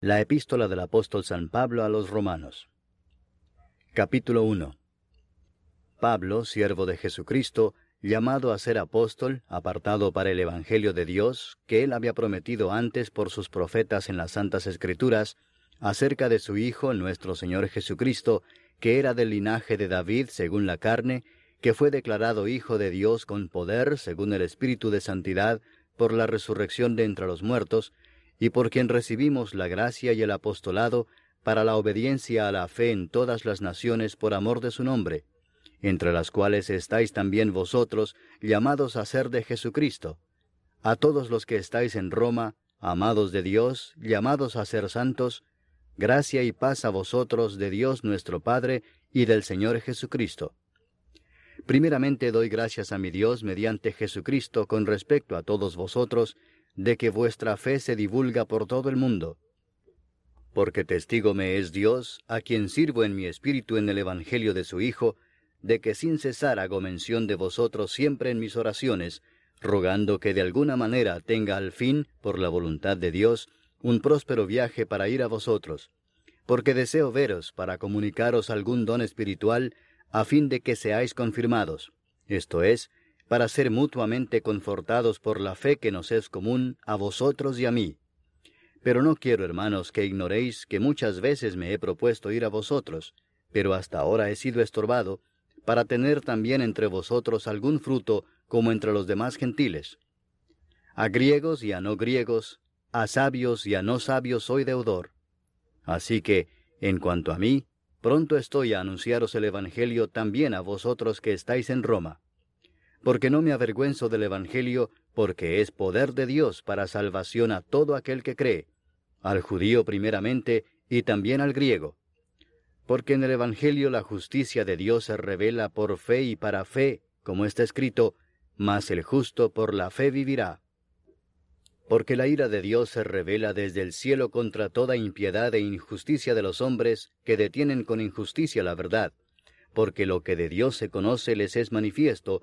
La epístola del apóstol San Pablo a los romanos. Capítulo 1. Pablo, siervo de Jesucristo, llamado a ser apóstol, apartado para el Evangelio de Dios, que él había prometido antes por sus profetas en las Santas Escrituras, acerca de su Hijo, nuestro Señor Jesucristo, que era del linaje de David según la carne, que fue declarado Hijo de Dios con poder según el Espíritu de Santidad, por la resurrección de entre los muertos, y por quien recibimos la gracia y el apostolado para la obediencia a la fe en todas las naciones por amor de su nombre, entre las cuales estáis también vosotros, llamados a ser de Jesucristo. A todos los que estáis en Roma, amados de Dios, llamados a ser santos, gracia y paz a vosotros de Dios nuestro Padre y del Señor Jesucristo. Primeramente doy gracias a mi Dios mediante Jesucristo con respecto a todos vosotros, de que vuestra fe se divulga por todo el mundo. Porque testigo me es Dios, a quien sirvo en mi espíritu en el Evangelio de su Hijo, de que sin cesar hago mención de vosotros siempre en mis oraciones, rogando que de alguna manera tenga al fin, por la voluntad de Dios, un próspero viaje para ir a vosotros, porque deseo veros para comunicaros algún don espiritual, a fin de que seáis confirmados, esto es, para ser mutuamente confortados por la fe que nos es común a vosotros y a mí. Pero no quiero, hermanos, que ignoréis que muchas veces me he propuesto ir a vosotros, pero hasta ahora he sido estorbado, para tener también entre vosotros algún fruto como entre los demás gentiles. A griegos y a no griegos, a sabios y a no sabios soy deudor. Así que, en cuanto a mí, pronto estoy a anunciaros el Evangelio también a vosotros que estáis en Roma porque no me avergüenzo del Evangelio, porque es poder de Dios para salvación a todo aquel que cree, al judío primeramente y también al griego. Porque en el Evangelio la justicia de Dios se revela por fe y para fe, como está escrito, mas el justo por la fe vivirá. Porque la ira de Dios se revela desde el cielo contra toda impiedad e injusticia de los hombres que detienen con injusticia la verdad, porque lo que de Dios se conoce les es manifiesto,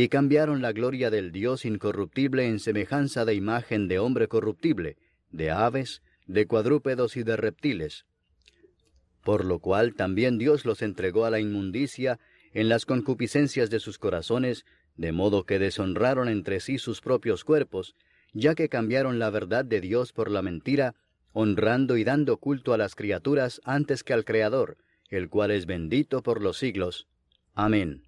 y cambiaron la gloria del Dios incorruptible en semejanza de imagen de hombre corruptible, de aves, de cuadrúpedos y de reptiles. Por lo cual también Dios los entregó a la inmundicia en las concupiscencias de sus corazones, de modo que deshonraron entre sí sus propios cuerpos, ya que cambiaron la verdad de Dios por la mentira, honrando y dando culto a las criaturas antes que al Creador, el cual es bendito por los siglos. Amén.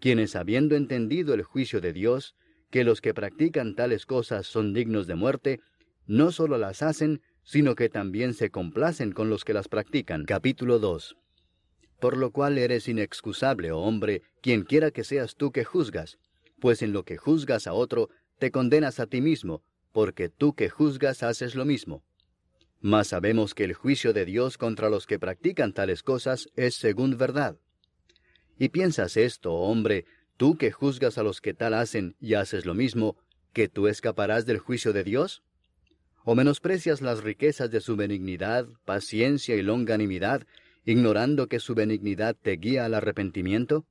quienes habiendo entendido el juicio de Dios, que los que practican tales cosas son dignos de muerte, no solo las hacen, sino que también se complacen con los que las practican. Capítulo 2 Por lo cual eres inexcusable, oh hombre, quien quiera que seas tú que juzgas, pues en lo que juzgas a otro, te condenas a ti mismo, porque tú que juzgas haces lo mismo. Mas sabemos que el juicio de Dios contra los que practican tales cosas es según verdad. Y piensas esto, hombre, tú que juzgas a los que tal hacen y haces lo mismo, que tú escaparás del juicio de Dios? ¿O menosprecias las riquezas de su benignidad, paciencia y longanimidad, ignorando que su benignidad te guía al arrepentimiento?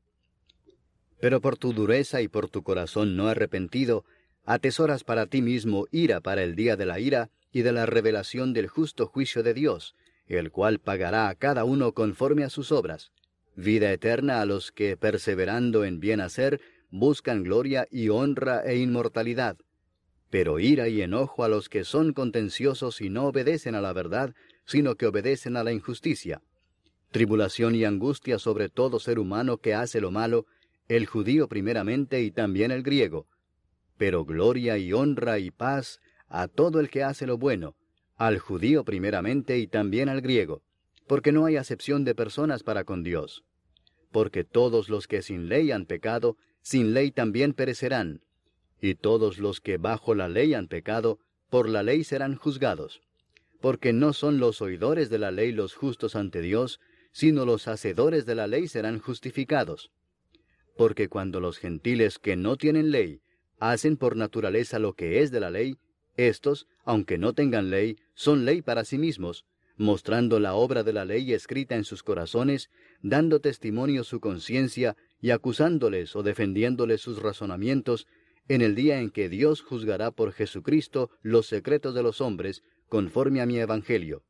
Pero por tu dureza y por tu corazón no arrepentido, atesoras para ti mismo ira para el día de la ira y de la revelación del justo juicio de Dios, el cual pagará a cada uno conforme a sus obras, vida eterna a los que, perseverando en bien hacer, buscan gloria y honra e inmortalidad, pero ira y enojo a los que son contenciosos y no obedecen a la verdad, sino que obedecen a la injusticia. Tribulación y angustia sobre todo ser humano que hace lo malo, el judío primeramente y también el griego, pero gloria y honra y paz a todo el que hace lo bueno, al judío primeramente y también al griego, porque no hay acepción de personas para con Dios. Porque todos los que sin ley han pecado, sin ley también perecerán, y todos los que bajo la ley han pecado, por la ley serán juzgados. Porque no son los oidores de la ley los justos ante Dios, sino los hacedores de la ley serán justificados. Porque cuando los gentiles que no tienen ley hacen por naturaleza lo que es de la ley, estos, aunque no tengan ley, son ley para sí mismos, mostrando la obra de la ley escrita en sus corazones, dando testimonio su conciencia y acusándoles o defendiéndoles sus razonamientos, en el día en que Dios juzgará por Jesucristo los secretos de los hombres, conforme a mi Evangelio.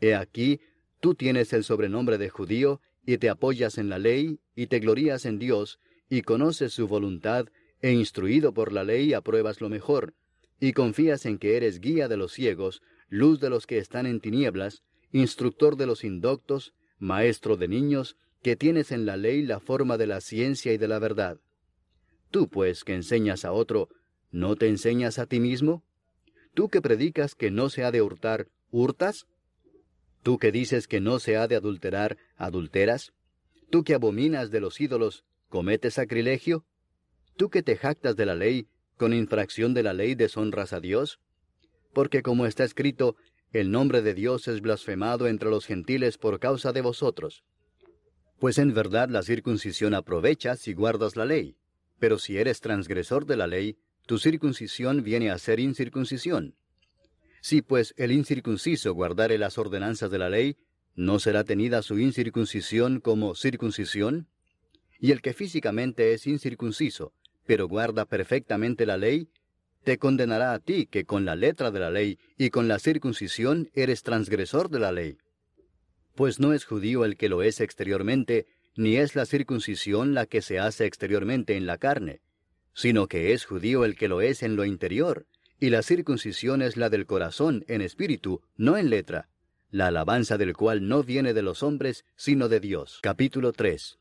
He aquí, tú tienes el sobrenombre de judío, y te apoyas en la ley, y te glorías en Dios, y conoces su voluntad, e instruido por la ley apruebas lo mejor, y confías en que eres guía de los ciegos, luz de los que están en tinieblas, instructor de los indoctos, maestro de niños, que tienes en la ley la forma de la ciencia y de la verdad. Tú, pues, que enseñas a otro, ¿no te enseñas a ti mismo? Tú que predicas que no se ha de hurtar, ¿hurtas? Tú que dices que no se ha de adulterar, ¿adulteras? Tú que abominas de los ídolos, ¿cometes sacrilegio? Tú que te jactas de la ley, ¿con infracción de la ley deshonras a Dios? Porque como está escrito, el nombre de Dios es blasfemado entre los gentiles por causa de vosotros. Pues en verdad la circuncisión aprovecha si guardas la ley, pero si eres transgresor de la ley, tu circuncisión viene a ser incircuncisión. Si pues el incircunciso guardare las ordenanzas de la ley, ¿no será tenida su incircuncisión como circuncisión? Y el que físicamente es incircunciso, pero guarda perfectamente la ley, te condenará a ti que con la letra de la ley y con la circuncisión eres transgresor de la ley. Pues no es judío el que lo es exteriormente, ni es la circuncisión la que se hace exteriormente en la carne, sino que es judío el que lo es en lo interior, y la circuncisión es la del corazón en espíritu, no en letra, la alabanza del cual no viene de los hombres, sino de Dios. Capítulo 3.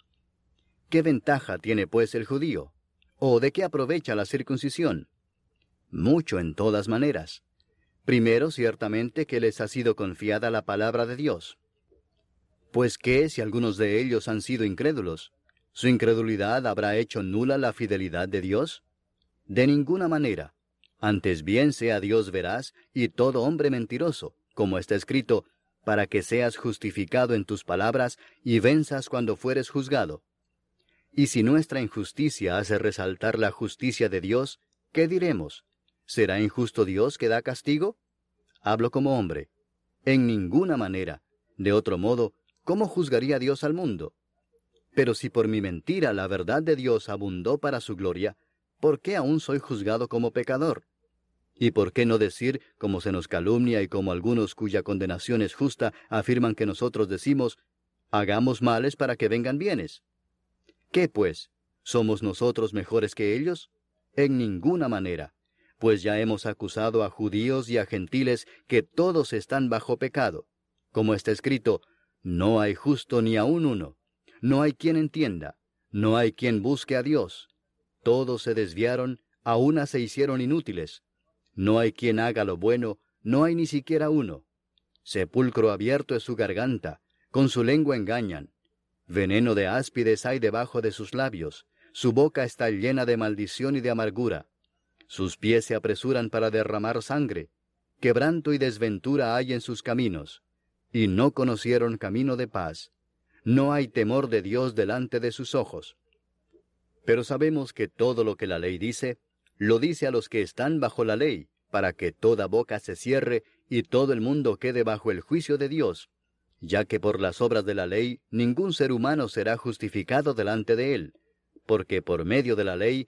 ¿Qué ventaja tiene pues el judío? ¿O de qué aprovecha la circuncisión? Mucho en todas maneras. Primero, ciertamente, que les ha sido confiada la palabra de Dios. Pues qué si algunos de ellos han sido incrédulos, ¿su incredulidad habrá hecho nula la fidelidad de Dios? De ninguna manera. Antes bien sea Dios veraz y todo hombre mentiroso, como está escrito, para que seas justificado en tus palabras y venzas cuando fueres juzgado. Y si nuestra injusticia hace resaltar la justicia de Dios, ¿qué diremos? ¿Será injusto Dios que da castigo? Hablo como hombre. En ninguna manera. De otro modo, ¿cómo juzgaría Dios al mundo? Pero si por mi mentira la verdad de Dios abundó para su gloria, ¿por qué aún soy juzgado como pecador? ¿Y por qué no decir, como se nos calumnia y como algunos cuya condenación es justa afirman que nosotros decimos, hagamos males para que vengan bienes? ¿Qué pues? ¿Somos nosotros mejores que ellos? En ninguna manera, pues ya hemos acusado a judíos y a gentiles que todos están bajo pecado. Como está escrito, no hay justo ni aun uno, no hay quien entienda, no hay quien busque a Dios. Todos se desviaron, a una se hicieron inútiles. No hay quien haga lo bueno, no hay ni siquiera uno. Sepulcro abierto es su garganta, con su lengua engañan. Veneno de áspides hay debajo de sus labios, su boca está llena de maldición y de amargura. Sus pies se apresuran para derramar sangre, quebranto y desventura hay en sus caminos, y no conocieron camino de paz. No hay temor de Dios delante de sus ojos. Pero sabemos que todo lo que la ley dice, lo dice a los que están bajo la ley, para que toda boca se cierre y todo el mundo quede bajo el juicio de Dios, ya que por las obras de la ley ningún ser humano será justificado delante de él, porque por medio de la ley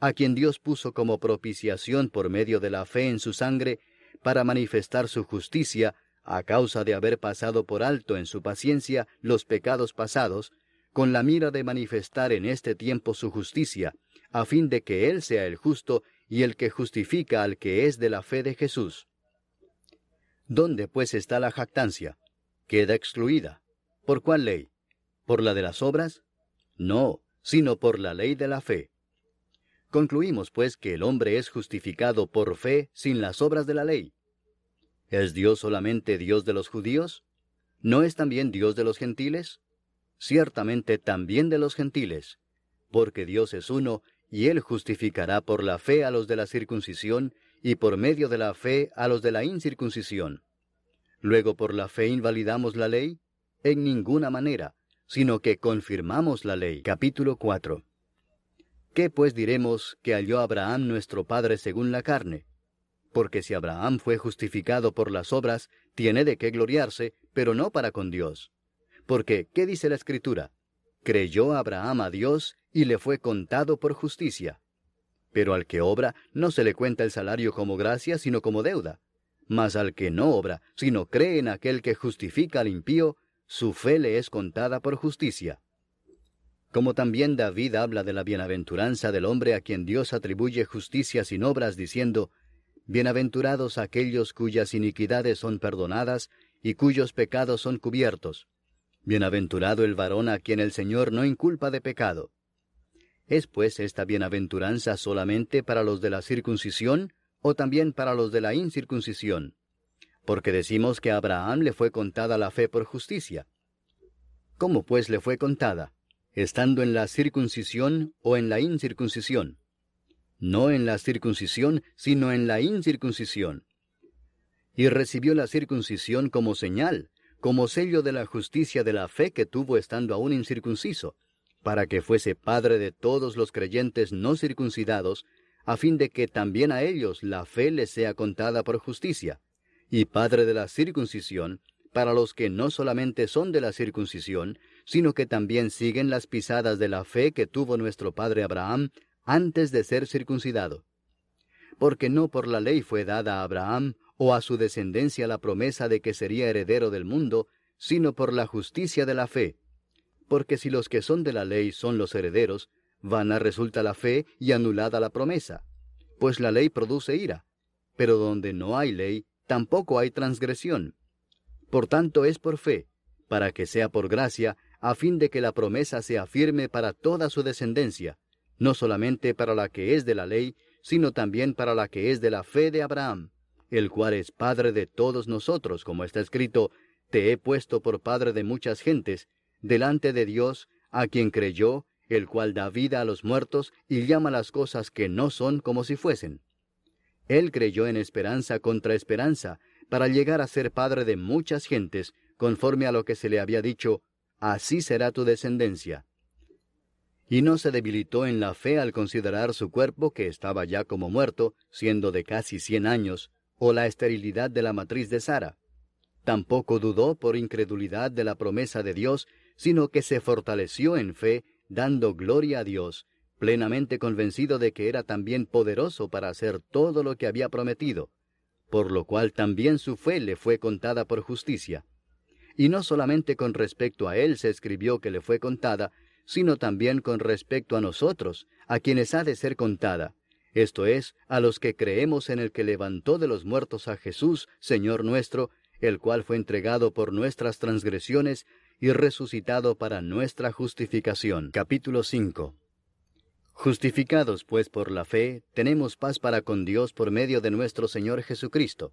a quien Dios puso como propiciación por medio de la fe en su sangre, para manifestar su justicia, a causa de haber pasado por alto en su paciencia los pecados pasados, con la mira de manifestar en este tiempo su justicia, a fin de que Él sea el justo y el que justifica al que es de la fe de Jesús. ¿Dónde pues está la jactancia? Queda excluida. ¿Por cuál ley? ¿Por la de las obras? No, sino por la ley de la fe. Concluimos, pues, que el hombre es justificado por fe sin las obras de la ley. ¿Es Dios solamente Dios de los judíos? ¿No es también Dios de los gentiles? Ciertamente también de los gentiles, porque Dios es uno, y Él justificará por la fe a los de la circuncisión, y por medio de la fe a los de la incircuncisión. Luego por la fe invalidamos la ley? En ninguna manera, sino que confirmamos la ley. Capítulo 4. ¿Qué pues diremos que halló Abraham nuestro Padre según la carne? Porque si Abraham fue justificado por las obras, tiene de qué gloriarse, pero no para con Dios. Porque, ¿qué dice la Escritura? Creyó Abraham a Dios y le fue contado por justicia. Pero al que obra no se le cuenta el salario como gracia, sino como deuda. Mas al que no obra, sino cree en aquel que justifica al impío, su fe le es contada por justicia. Como también David habla de la bienaventuranza del hombre a quien Dios atribuye justicia sin obras, diciendo, Bienaventurados aquellos cuyas iniquidades son perdonadas y cuyos pecados son cubiertos. Bienaventurado el varón a quien el Señor no inculpa de pecado. ¿Es pues esta bienaventuranza solamente para los de la circuncisión o también para los de la incircuncisión? Porque decimos que a Abraham le fue contada la fe por justicia. ¿Cómo pues le fue contada? Estando en la circuncisión o en la incircuncisión. No en la circuncisión, sino en la incircuncisión. Y recibió la circuncisión como señal, como sello de la justicia de la fe que tuvo estando aún incircunciso, para que fuese padre de todos los creyentes no circuncidados, a fin de que también a ellos la fe les sea contada por justicia, y padre de la circuncisión, para los que no solamente son de la circuncisión, sino que también siguen las pisadas de la fe que tuvo nuestro padre Abraham antes de ser circuncidado. Porque no por la ley fue dada a Abraham o a su descendencia la promesa de que sería heredero del mundo, sino por la justicia de la fe. Porque si los que son de la ley son los herederos, vana resulta la fe y anulada la promesa. Pues la ley produce ira, pero donde no hay ley, tampoco hay transgresión. Por tanto es por fe, para que sea por gracia, a fin de que la promesa sea firme para toda su descendencia, no solamente para la que es de la ley, sino también para la que es de la fe de Abraham, el cual es Padre de todos nosotros, como está escrito, Te he puesto por Padre de muchas gentes, delante de Dios, a quien creyó, el cual da vida a los muertos y llama las cosas que no son como si fuesen. Él creyó en esperanza contra esperanza, para llegar a ser padre de muchas gentes, conforme a lo que se le había dicho, así será tu descendencia. Y no se debilitó en la fe al considerar su cuerpo que estaba ya como muerto, siendo de casi cien años, o la esterilidad de la matriz de Sara. Tampoco dudó por incredulidad de la promesa de Dios, sino que se fortaleció en fe, dando gloria a Dios, plenamente convencido de que era también poderoso para hacer todo lo que había prometido por lo cual también su fe le fue contada por justicia. Y no solamente con respecto a él se escribió que le fue contada, sino también con respecto a nosotros, a quienes ha de ser contada, esto es, a los que creemos en el que levantó de los muertos a Jesús, Señor nuestro, el cual fue entregado por nuestras transgresiones y resucitado para nuestra justificación. Capítulo 5 Justificados pues por la fe, tenemos paz para con Dios por medio de nuestro Señor Jesucristo,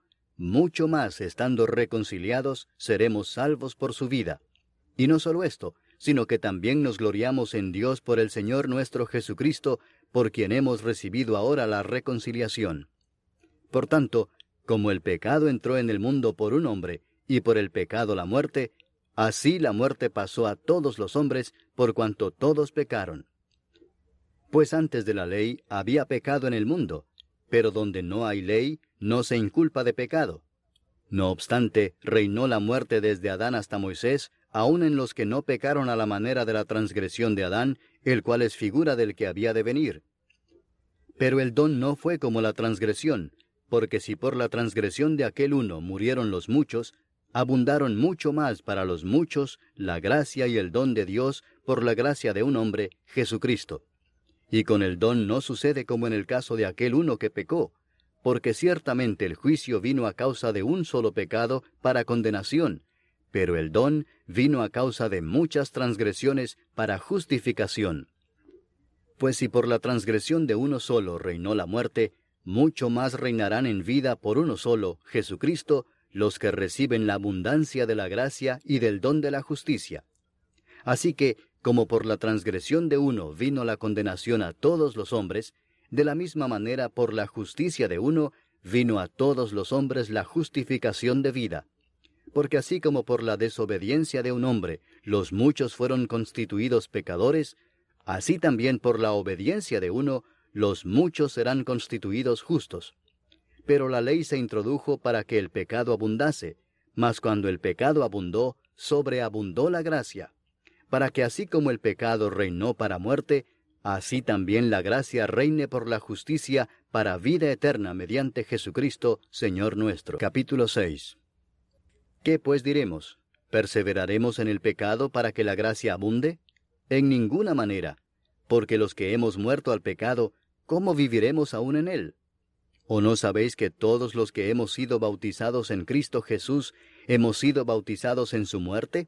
mucho más estando reconciliados seremos salvos por su vida. Y no solo esto, sino que también nos gloriamos en Dios por el Señor nuestro Jesucristo, por quien hemos recibido ahora la reconciliación. Por tanto, como el pecado entró en el mundo por un hombre, y por el pecado la muerte, así la muerte pasó a todos los hombres, por cuanto todos pecaron. Pues antes de la ley había pecado en el mundo, pero donde no hay ley, no se inculpa de pecado. No obstante, reinó la muerte desde Adán hasta Moisés, aun en los que no pecaron a la manera de la transgresión de Adán, el cual es figura del que había de venir. Pero el don no fue como la transgresión, porque si por la transgresión de aquel uno murieron los muchos, abundaron mucho más para los muchos la gracia y el don de Dios por la gracia de un hombre, Jesucristo. Y con el don no sucede como en el caso de aquel uno que pecó, porque ciertamente el juicio vino a causa de un solo pecado para condenación, pero el don vino a causa de muchas transgresiones para justificación. Pues si por la transgresión de uno solo reinó la muerte, mucho más reinarán en vida por uno solo, Jesucristo, los que reciben la abundancia de la gracia y del don de la justicia. Así que como por la transgresión de uno vino la condenación a todos los hombres, de la misma manera por la justicia de uno vino a todos los hombres la justificación de vida. Porque así como por la desobediencia de un hombre los muchos fueron constituidos pecadores, así también por la obediencia de uno los muchos serán constituidos justos. Pero la ley se introdujo para que el pecado abundase, mas cuando el pecado abundó, sobreabundó la gracia para que así como el pecado reinó para muerte, así también la gracia reine por la justicia para vida eterna mediante Jesucristo, Señor nuestro. Capítulo 6. ¿Qué pues diremos? ¿Perseveraremos en el pecado para que la gracia abunde? En ninguna manera, porque los que hemos muerto al pecado, ¿cómo viviremos aún en él? ¿O no sabéis que todos los que hemos sido bautizados en Cristo Jesús hemos sido bautizados en su muerte?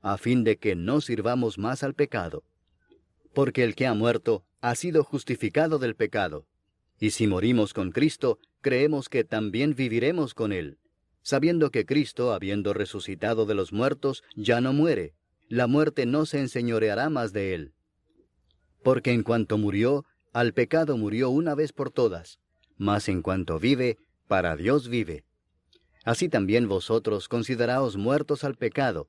a fin de que no sirvamos más al pecado. Porque el que ha muerto ha sido justificado del pecado. Y si morimos con Cristo, creemos que también viviremos con Él, sabiendo que Cristo, habiendo resucitado de los muertos, ya no muere. La muerte no se enseñoreará más de Él. Porque en cuanto murió, al pecado murió una vez por todas, mas en cuanto vive, para Dios vive. Así también vosotros consideraos muertos al pecado,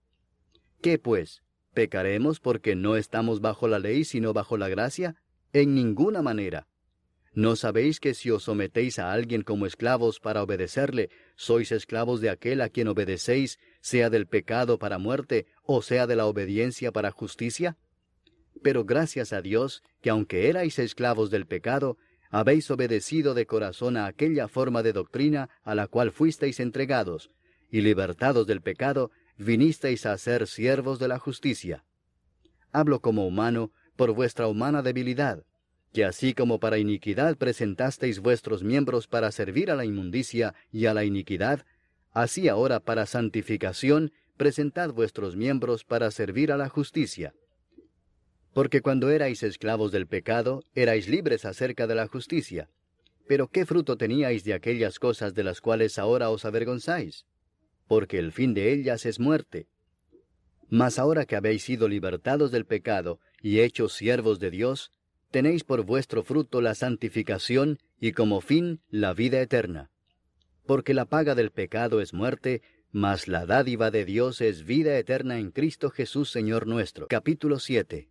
¿Qué pues? ¿Pecaremos porque no estamos bajo la ley sino bajo la gracia? En ninguna manera. ¿No sabéis que si os sometéis a alguien como esclavos para obedecerle, sois esclavos de aquel a quien obedecéis, sea del pecado para muerte o sea de la obediencia para justicia? Pero gracias a Dios que aunque erais esclavos del pecado, habéis obedecido de corazón a aquella forma de doctrina a la cual fuisteis entregados, y libertados del pecado, vinisteis a ser siervos de la justicia. Hablo como humano por vuestra humana debilidad, que así como para iniquidad presentasteis vuestros miembros para servir a la inmundicia y a la iniquidad, así ahora para santificación presentad vuestros miembros para servir a la justicia. Porque cuando erais esclavos del pecado, erais libres acerca de la justicia. Pero ¿qué fruto teníais de aquellas cosas de las cuales ahora os avergonzáis? Porque el fin de ellas es muerte. Mas ahora que habéis sido libertados del pecado y hechos siervos de Dios, tenéis por vuestro fruto la santificación y como fin la vida eterna. Porque la paga del pecado es muerte, mas la dádiva de Dios es vida eterna en Cristo Jesús Señor nuestro. Capítulo 7.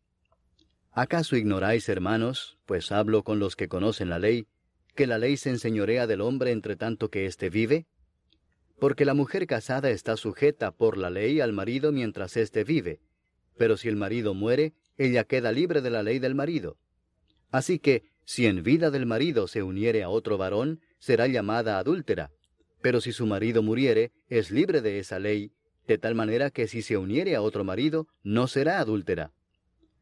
¿Acaso ignoráis, hermanos, pues hablo con los que conocen la ley, que la ley se enseñorea del hombre entre tanto que éste vive? Porque la mujer casada está sujeta por la ley al marido mientras éste vive, pero si el marido muere, ella queda libre de la ley del marido. Así que, si en vida del marido se uniere a otro varón, será llamada adúltera. Pero si su marido muriere, es libre de esa ley, de tal manera que si se uniere a otro marido, no será adúltera.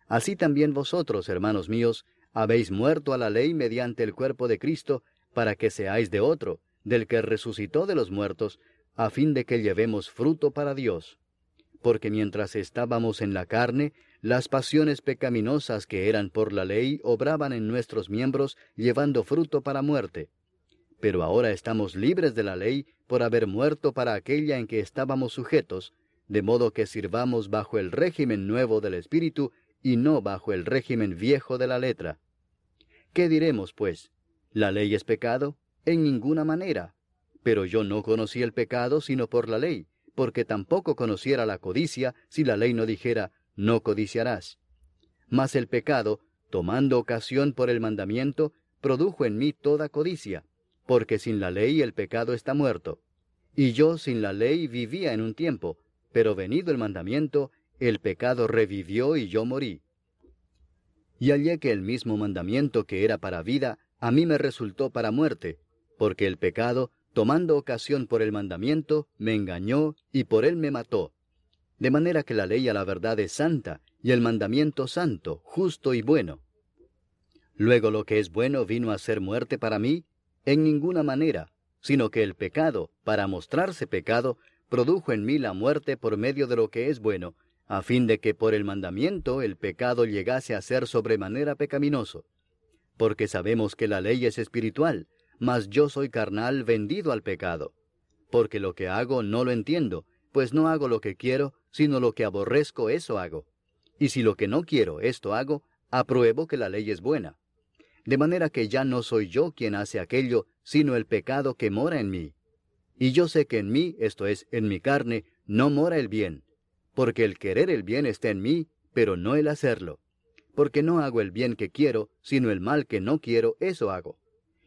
Así también vosotros, hermanos míos, habéis muerto a la ley mediante el cuerpo de Cristo, para que seáis de otro, del que resucitó de los muertos, a fin de que llevemos fruto para Dios. Porque mientras estábamos en la carne, las pasiones pecaminosas que eran por la ley obraban en nuestros miembros llevando fruto para muerte. Pero ahora estamos libres de la ley por haber muerto para aquella en que estábamos sujetos, de modo que sirvamos bajo el régimen nuevo del Espíritu y no bajo el régimen viejo de la letra. ¿Qué diremos, pues? ¿La ley es pecado? En ninguna manera. Pero yo no conocí el pecado sino por la ley, porque tampoco conociera la codicia si la ley no dijera, no codiciarás. Mas el pecado, tomando ocasión por el mandamiento, produjo en mí toda codicia, porque sin la ley el pecado está muerto. Y yo sin la ley vivía en un tiempo, pero venido el mandamiento, el pecado revivió y yo morí. Y hallé que el mismo mandamiento que era para vida, a mí me resultó para muerte, porque el pecado, tomando ocasión por el mandamiento, me engañó y por él me mató. De manera que la ley a la verdad es santa, y el mandamiento santo, justo y bueno. Luego lo que es bueno vino a ser muerte para mí, en ninguna manera, sino que el pecado, para mostrarse pecado, produjo en mí la muerte por medio de lo que es bueno, a fin de que por el mandamiento el pecado llegase a ser sobremanera pecaminoso. Porque sabemos que la ley es espiritual, mas yo soy carnal vendido al pecado. Porque lo que hago no lo entiendo, pues no hago lo que quiero, sino lo que aborrezco, eso hago. Y si lo que no quiero, esto hago, apruebo que la ley es buena. De manera que ya no soy yo quien hace aquello, sino el pecado que mora en mí. Y yo sé que en mí, esto es, en mi carne, no mora el bien, porque el querer el bien está en mí, pero no el hacerlo. Porque no hago el bien que quiero, sino el mal que no quiero, eso hago.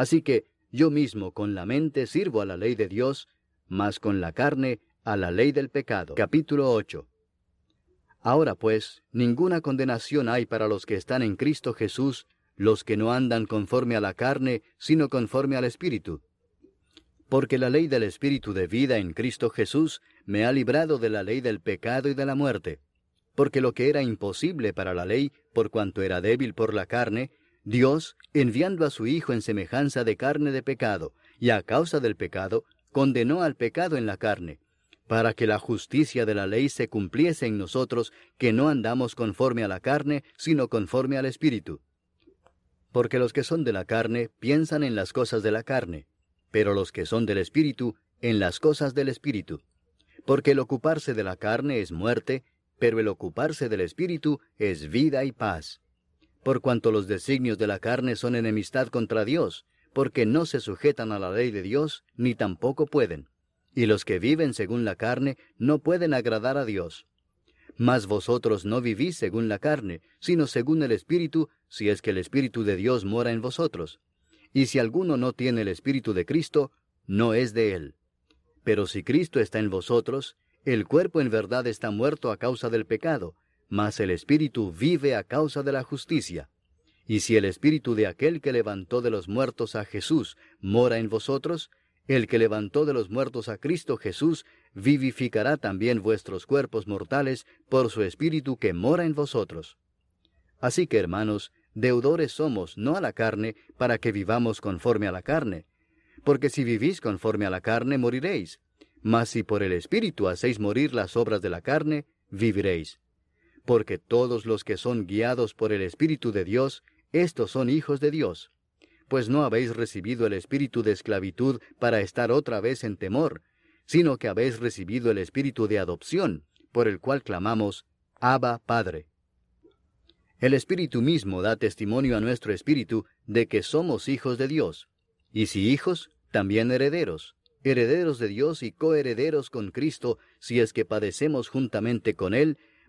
Así que yo mismo con la mente sirvo a la ley de Dios, mas con la carne a la ley del pecado. Capítulo 8. Ahora pues, ninguna condenación hay para los que están en Cristo Jesús, los que no andan conforme a la carne, sino conforme al Espíritu. Porque la ley del Espíritu de vida en Cristo Jesús me ha librado de la ley del pecado y de la muerte. Porque lo que era imposible para la ley, por cuanto era débil por la carne, Dios, enviando a su Hijo en semejanza de carne de pecado, y a causa del pecado, condenó al pecado en la carne, para que la justicia de la ley se cumpliese en nosotros, que no andamos conforme a la carne, sino conforme al Espíritu. Porque los que son de la carne piensan en las cosas de la carne, pero los que son del Espíritu en las cosas del Espíritu. Porque el ocuparse de la carne es muerte, pero el ocuparse del Espíritu es vida y paz. Por cuanto los designios de la carne son enemistad contra Dios, porque no se sujetan a la ley de Dios, ni tampoco pueden. Y los que viven según la carne no pueden agradar a Dios. Mas vosotros no vivís según la carne, sino según el Espíritu, si es que el Espíritu de Dios mora en vosotros. Y si alguno no tiene el Espíritu de Cristo, no es de él. Pero si Cristo está en vosotros, el cuerpo en verdad está muerto a causa del pecado, mas el Espíritu vive a causa de la justicia. Y si el Espíritu de aquel que levantó de los muertos a Jesús mora en vosotros, el que levantó de los muertos a Cristo Jesús vivificará también vuestros cuerpos mortales por su Espíritu que mora en vosotros. Así que, hermanos, deudores somos, no a la carne, para que vivamos conforme a la carne, porque si vivís conforme a la carne, moriréis. Mas si por el Espíritu hacéis morir las obras de la carne, viviréis. Porque todos los que son guiados por el Espíritu de Dios, estos son hijos de Dios. Pues no habéis recibido el espíritu de esclavitud para estar otra vez en temor, sino que habéis recibido el espíritu de adopción, por el cual clamamos, Abba Padre. El Espíritu mismo da testimonio a nuestro espíritu de que somos hijos de Dios. Y si hijos, también herederos, herederos de Dios y coherederos con Cristo, si es que padecemos juntamente con Él,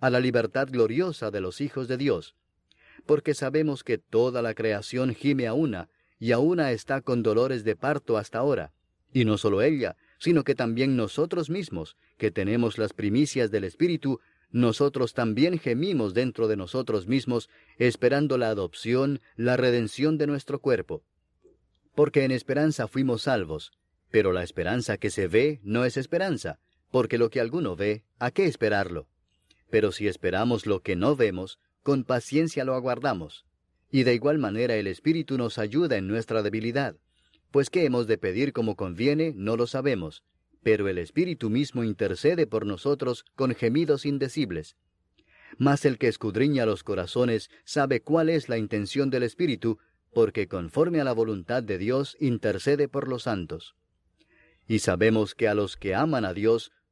a la libertad gloriosa de los hijos de Dios. Porque sabemos que toda la creación gime a una, y a una está con dolores de parto hasta ahora. Y no solo ella, sino que también nosotros mismos, que tenemos las primicias del Espíritu, nosotros también gemimos dentro de nosotros mismos, esperando la adopción, la redención de nuestro cuerpo. Porque en esperanza fuimos salvos, pero la esperanza que se ve no es esperanza, porque lo que alguno ve, ¿a qué esperarlo? Pero si esperamos lo que no vemos, con paciencia lo aguardamos. Y de igual manera el Espíritu nos ayuda en nuestra debilidad, pues qué hemos de pedir como conviene, no lo sabemos, pero el Espíritu mismo intercede por nosotros con gemidos indecibles. Mas el que escudriña los corazones sabe cuál es la intención del Espíritu, porque conforme a la voluntad de Dios intercede por los santos. Y sabemos que a los que aman a Dios,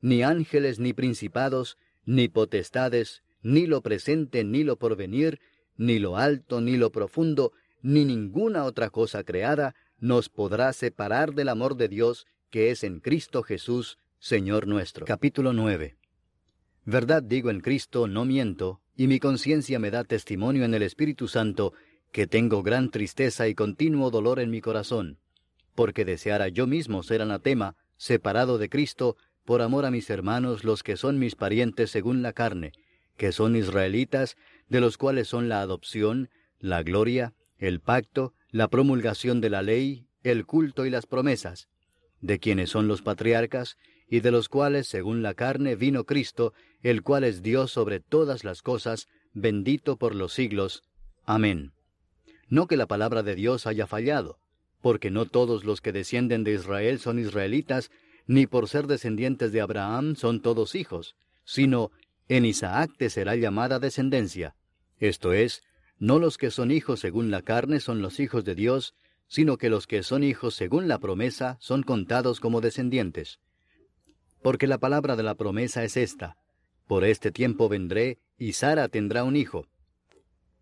ni ángeles, ni principados, ni potestades, ni lo presente, ni lo porvenir, ni lo alto, ni lo profundo, ni ninguna otra cosa creada nos podrá separar del amor de Dios que es en Cristo Jesús, Señor nuestro. Capítulo 9. Verdad digo en Cristo, no miento, y mi conciencia me da testimonio en el Espíritu Santo, que tengo gran tristeza y continuo dolor en mi corazón, porque deseara yo mismo ser anatema, separado de Cristo, por amor a mis hermanos los que son mis parientes según la carne, que son israelitas, de los cuales son la adopción, la gloria, el pacto, la promulgación de la ley, el culto y las promesas, de quienes son los patriarcas, y de los cuales, según la carne, vino Cristo, el cual es Dios sobre todas las cosas, bendito por los siglos. Amén. No que la palabra de Dios haya fallado, porque no todos los que descienden de Israel son israelitas, ni por ser descendientes de Abraham son todos hijos, sino en Isaac te será llamada descendencia. Esto es, no los que son hijos según la carne son los hijos de Dios, sino que los que son hijos según la promesa son contados como descendientes. Porque la palabra de la promesa es esta, por este tiempo vendré, y Sara tendrá un hijo.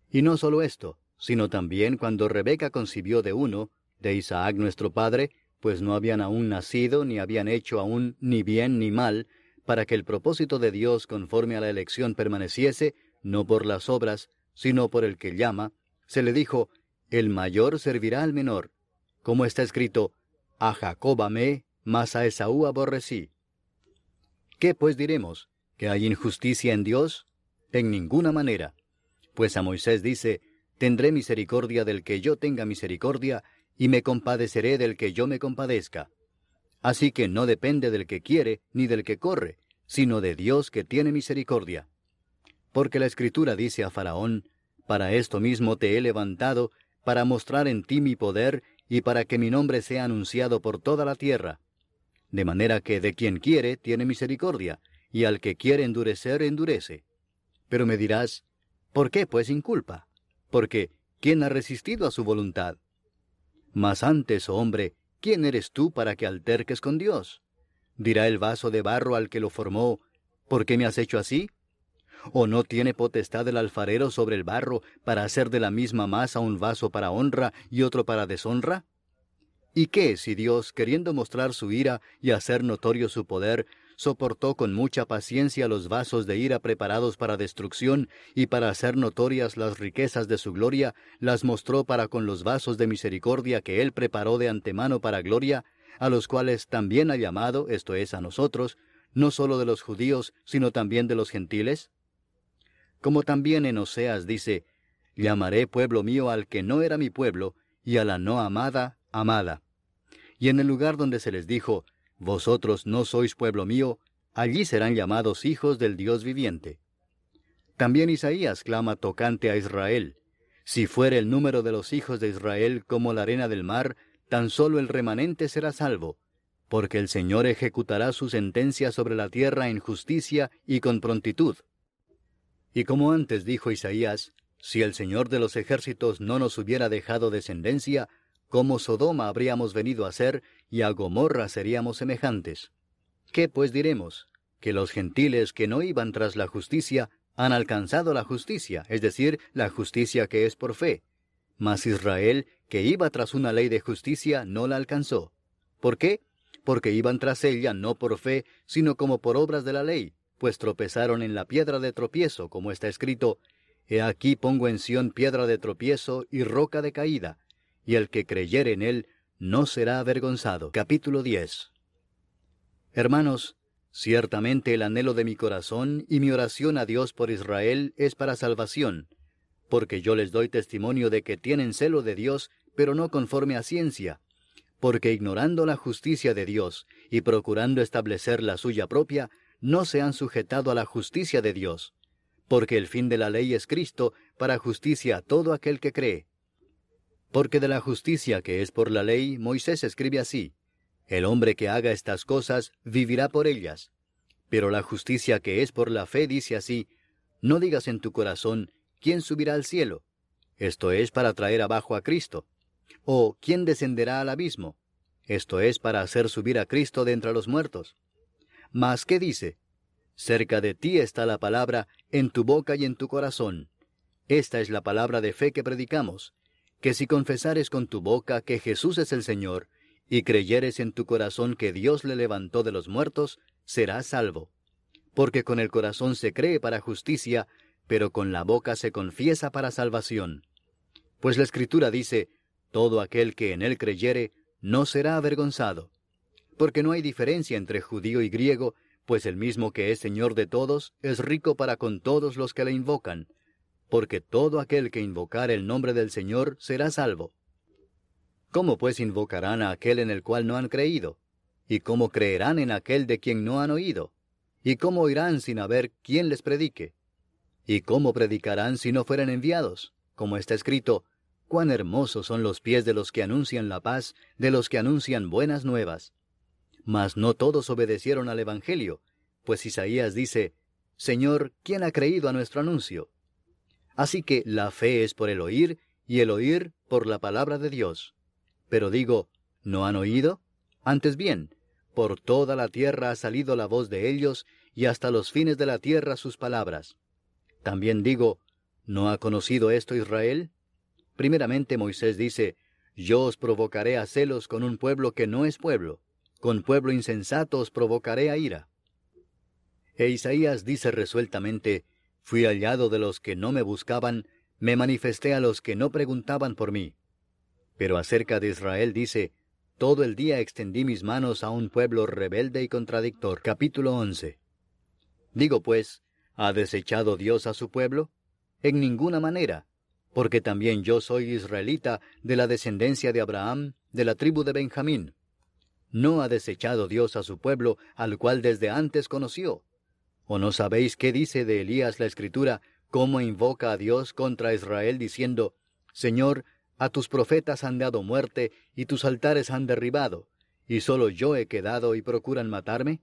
Y no solo esto, sino también cuando Rebeca concibió de uno, de Isaac nuestro padre, pues no habían aún nacido, ni habían hecho aún ni bien ni mal, para que el propósito de Dios conforme a la elección permaneciese, no por las obras, sino por el que llama, se le dijo, el mayor servirá al menor, como está escrito, a Jacob amé, mas a Esaú aborrecí. ¿Qué pues diremos? ¿Que hay injusticia en Dios? En ninguna manera. Pues a Moisés dice, Tendré misericordia del que yo tenga misericordia, y me compadeceré del que yo me compadezca. Así que no depende del que quiere ni del que corre, sino de Dios que tiene misericordia. Porque la Escritura dice a Faraón, Para esto mismo te he levantado, para mostrar en ti mi poder y para que mi nombre sea anunciado por toda la tierra. De manera que de quien quiere tiene misericordia, y al que quiere endurecer endurece. Pero me dirás, ¿por qué pues inculpa? Porque, ¿quién ha resistido a su voluntad? Mas antes, oh hombre, ¿quién eres tú para que alterques con Dios? Dirá el vaso de barro al que lo formó, ¿por qué me has hecho así? ¿O no tiene potestad el alfarero sobre el barro para hacer de la misma masa un vaso para honra y otro para deshonra? ¿Y qué si Dios, queriendo mostrar su ira y hacer notorio su poder, soportó con mucha paciencia los vasos de ira preparados para destrucción y para hacer notorias las riquezas de su gloria, las mostró para con los vasos de misericordia que él preparó de antemano para gloria, a los cuales también ha llamado, esto es, a nosotros, no sólo de los judíos, sino también de los gentiles? Como también en Oseas dice, Llamaré pueblo mío al que no era mi pueblo, y a la no amada, amada. Y en el lugar donde se les dijo, Vosotros no sois pueblo mío, allí serán llamados hijos del Dios viviente. También Isaías clama tocante a Israel, Si fuere el número de los hijos de Israel como la arena del mar, tan solo el remanente será salvo, porque el Señor ejecutará su sentencia sobre la tierra en justicia y con prontitud. Y como antes dijo Isaías, si el Señor de los ejércitos no nos hubiera dejado descendencia, como Sodoma habríamos venido a ser, y a Gomorra seríamos semejantes. ¿Qué pues diremos? Que los gentiles que no iban tras la justicia han alcanzado la justicia, es decir, la justicia que es por fe. Mas Israel, que iba tras una ley de justicia, no la alcanzó. ¿Por qué? Porque iban tras ella no por fe, sino como por obras de la ley, pues tropezaron en la piedra de tropiezo, como está escrito, He aquí pongo en Sión piedra de tropiezo y roca de caída, y el que creyere en él no será avergonzado. Capítulo 10 Hermanos, ciertamente el anhelo de mi corazón y mi oración a Dios por Israel es para salvación, porque yo les doy testimonio de que tienen celo de Dios, pero no conforme a ciencia, porque ignorando la justicia de Dios y procurando establecer la suya propia, no se han sujetado a la justicia de Dios, porque el fin de la ley es Cristo para justicia a todo aquel que cree. Porque de la justicia que es por la ley, Moisés escribe así, El hombre que haga estas cosas vivirá por ellas. Pero la justicia que es por la fe dice así, No digas en tu corazón, ¿quién subirá al cielo? Esto es para traer abajo a Cristo. O ¿quién descenderá al abismo? Esto es para hacer subir a Cristo de entre los muertos. Mas, ¿qué dice? Cerca de ti está la palabra, en tu boca y en tu corazón. Esta es la palabra de fe que predicamos, que si confesares con tu boca que Jesús es el Señor, y creyeres en tu corazón que Dios le levantó de los muertos, serás salvo. Porque con el corazón se cree para justicia, pero con la boca se confiesa para salvación. Pues la Escritura dice, Todo aquel que en él creyere, no será avergonzado porque no hay diferencia entre judío y griego, pues el mismo que es Señor de todos es rico para con todos los que le invocan, porque todo aquel que invocar el nombre del Señor será salvo. ¿Cómo pues invocarán a aquel en el cual no han creído? ¿Y cómo creerán en aquel de quien no han oído? ¿Y cómo oirán sin haber quien les predique? ¿Y cómo predicarán si no fueran enviados? Como está escrito, cuán hermosos son los pies de los que anuncian la paz, de los que anuncian buenas nuevas. Mas no todos obedecieron al Evangelio, pues Isaías dice, Señor, ¿quién ha creído a nuestro anuncio? Así que la fe es por el oír, y el oír por la palabra de Dios. Pero digo, ¿no han oído? Antes bien, por toda la tierra ha salido la voz de ellos, y hasta los fines de la tierra sus palabras. También digo, ¿no ha conocido esto Israel? Primeramente Moisés dice, Yo os provocaré a celos con un pueblo que no es pueblo, con pueblo insensato os provocaré a ira. E Isaías dice resueltamente, Fui hallado de los que no me buscaban, me manifesté a los que no preguntaban por mí. Pero acerca de Israel dice, Todo el día extendí mis manos a un pueblo rebelde y contradictor. Capítulo 11. Digo pues, ¿ha desechado Dios a su pueblo? En ninguna manera, porque también yo soy israelita de la descendencia de Abraham, de la tribu de Benjamín. No ha desechado Dios a su pueblo, al cual desde antes conoció. ¿O no sabéis qué dice de Elías la Escritura, cómo invoca a Dios contra Israel diciendo, Señor, a tus profetas han dado muerte y tus altares han derribado, y solo yo he quedado y procuran matarme?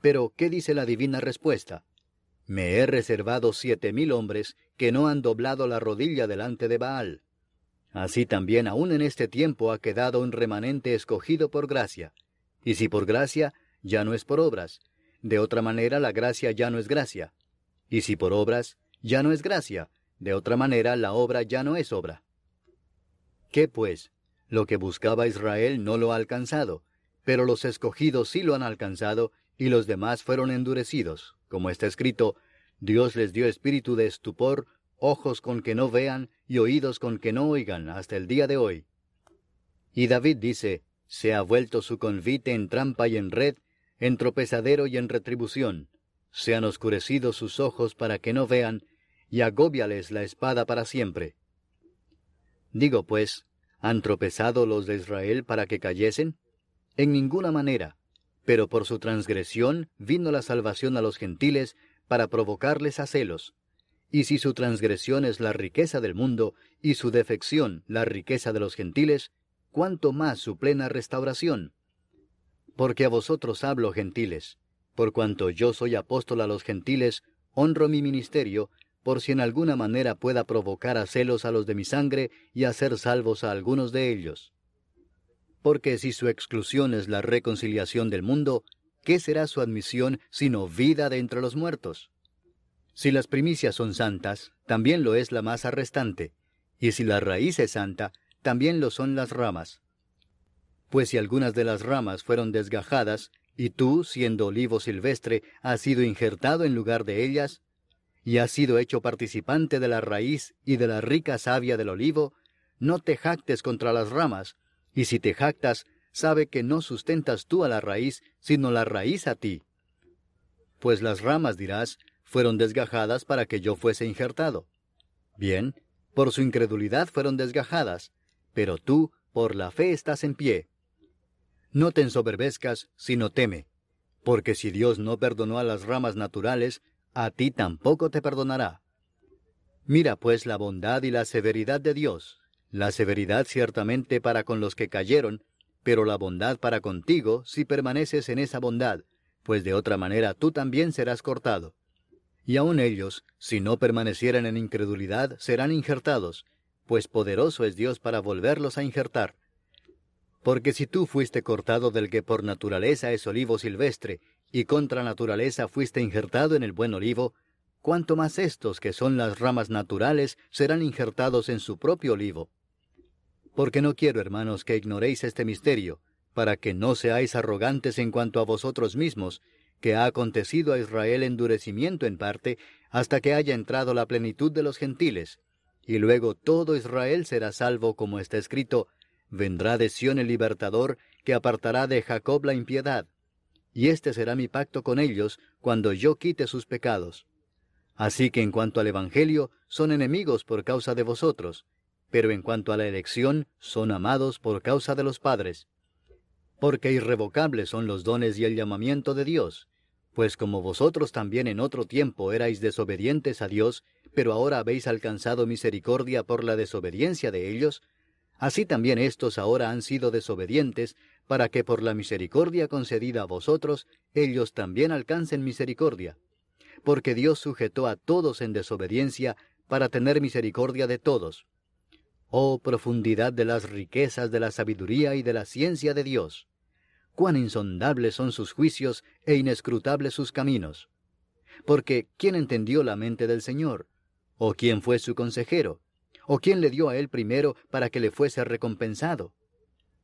Pero, ¿qué dice la divina respuesta? Me he reservado siete mil hombres que no han doblado la rodilla delante de Baal. Así también aún en este tiempo ha quedado un remanente escogido por gracia. Y si por gracia, ya no es por obras, de otra manera la gracia ya no es gracia. Y si por obras, ya no es gracia, de otra manera la obra ya no es obra. ¿Qué pues? Lo que buscaba Israel no lo ha alcanzado, pero los escogidos sí lo han alcanzado, y los demás fueron endurecidos, como está escrito, Dios les dio espíritu de estupor, ojos con que no vean y oídos con que no oigan hasta el día de hoy. Y David dice, se ha vuelto su convite en trampa y en red, en tropezadero y en retribución. Se han oscurecido sus ojos para que no vean, y agóbiales la espada para siempre. Digo pues, ¿han tropezado los de Israel para que cayesen? En ninguna manera, pero por su transgresión vino la salvación a los gentiles para provocarles a celos. Y si su transgresión es la riqueza del mundo, y su defección la riqueza de los gentiles, cuánto más su plena restauración porque a vosotros hablo, gentiles. Por cuanto yo soy apóstol a los gentiles, honro mi ministerio, por si en alguna manera pueda provocar a celos a los de mi sangre y hacer salvos a algunos de ellos. Porque si su exclusión es la reconciliación del mundo, ¿qué será su admisión sino vida de entre los muertos? Si las primicias son santas, también lo es la masa restante, y si la raíz es santa, también lo son las ramas. Pues si algunas de las ramas fueron desgajadas, y tú, siendo olivo silvestre, has sido injertado en lugar de ellas, y has sido hecho participante de la raíz y de la rica savia del olivo, no te jactes contra las ramas, y si te jactas, sabe que no sustentas tú a la raíz, sino la raíz a ti. Pues las ramas, dirás, fueron desgajadas para que yo fuese injertado. Bien, por su incredulidad fueron desgajadas, pero tú, por la fe, estás en pie. No te ensoberbezcas, sino teme, porque si Dios no perdonó a las ramas naturales, a ti tampoco te perdonará. Mira pues la bondad y la severidad de Dios, la severidad ciertamente para con los que cayeron, pero la bondad para contigo si permaneces en esa bondad, pues de otra manera tú también serás cortado. Y aun ellos, si no permanecieran en incredulidad, serán injertados, pues poderoso es Dios para volverlos a injertar. Porque si tú fuiste cortado del que por naturaleza es olivo silvestre, y contra naturaleza fuiste injertado en el buen olivo, cuánto más estos que son las ramas naturales serán injertados en su propio olivo. Porque no quiero, hermanos, que ignoréis este misterio, para que no seáis arrogantes en cuanto a vosotros mismos, que ha acontecido a Israel endurecimiento en parte, hasta que haya entrado la plenitud de los gentiles, y luego todo Israel será salvo como está escrito, Vendrá de Sión el libertador, que apartará de Jacob la impiedad. Y este será mi pacto con ellos, cuando yo quite sus pecados. Así que en cuanto al Evangelio, son enemigos por causa de vosotros, pero en cuanto a la elección, son amados por causa de los padres. Porque irrevocables son los dones y el llamamiento de Dios, pues como vosotros también en otro tiempo erais desobedientes a Dios, pero ahora habéis alcanzado misericordia por la desobediencia de ellos, así también estos ahora han sido desobedientes, para que por la misericordia concedida a vosotros, ellos también alcancen misericordia porque Dios sujetó a todos en desobediencia para tener misericordia de todos. Oh profundidad de las riquezas de la sabiduría y de la ciencia de Dios. Cuán insondables son sus juicios e inescrutables sus caminos. Porque ¿quién entendió la mente del Señor? ¿O quién fue su consejero? ¿O quién le dio a él primero para que le fuese recompensado?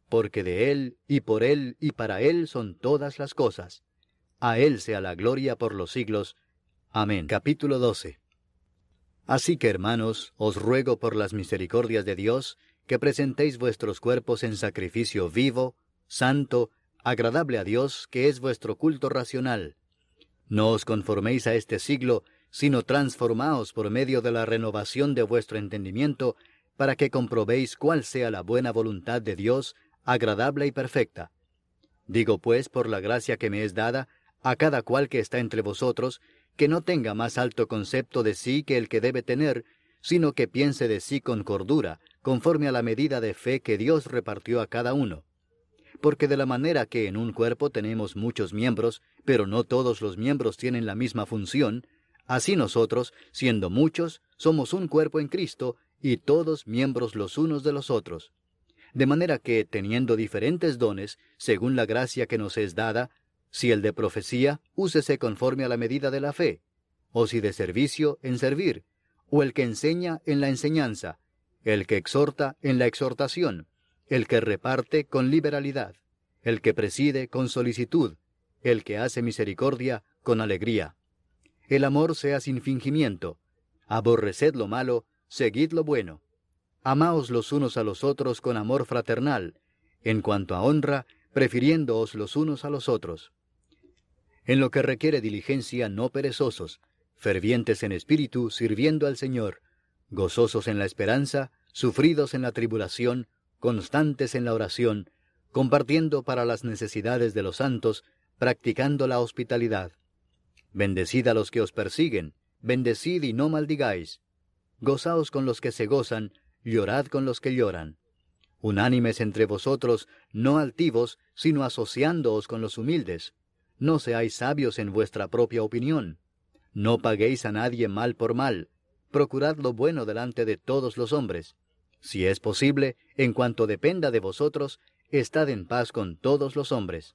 Porque de él, y por él, y para él son todas las cosas. A él sea la gloria por los siglos. Amén. Capítulo 12. Así que, hermanos, os ruego por las misericordias de Dios, que presentéis vuestros cuerpos en sacrificio vivo, santo, agradable a Dios, que es vuestro culto racional. No os conforméis a este siglo, sino transformaos por medio de la renovación de vuestro entendimiento, para que comprobéis cuál sea la buena voluntad de Dios, agradable y perfecta. Digo pues, por la gracia que me es dada, a cada cual que está entre vosotros, que no tenga más alto concepto de sí que el que debe tener, sino que piense de sí con cordura, conforme a la medida de fe que Dios repartió a cada uno. Porque de la manera que en un cuerpo tenemos muchos miembros, pero no todos los miembros tienen la misma función, así nosotros, siendo muchos, somos un cuerpo en Cristo, y todos miembros los unos de los otros. De manera que, teniendo diferentes dones, según la gracia que nos es dada, si el de profecía, úsese conforme a la medida de la fe, o si de servicio, en servir, o el que enseña en la enseñanza, el que exhorta en la exhortación, el que reparte con liberalidad, el que preside con solicitud, el que hace misericordia con alegría. El amor sea sin fingimiento, aborreced lo malo, seguid lo bueno. Amaos los unos a los otros con amor fraternal, en cuanto a honra, prefiriéndoos los unos a los otros en lo que requiere diligencia no perezosos, fervientes en espíritu, sirviendo al Señor, gozosos en la esperanza, sufridos en la tribulación, constantes en la oración, compartiendo para las necesidades de los santos, practicando la hospitalidad. Bendecid a los que os persiguen, bendecid y no maldigáis. Gozaos con los que se gozan, llorad con los que lloran. Unánimes entre vosotros, no altivos, sino asociándoos con los humildes no seáis sabios en vuestra propia opinión. No paguéis a nadie mal por mal. Procurad lo bueno delante de todos los hombres. Si es posible, en cuanto dependa de vosotros, estad en paz con todos los hombres.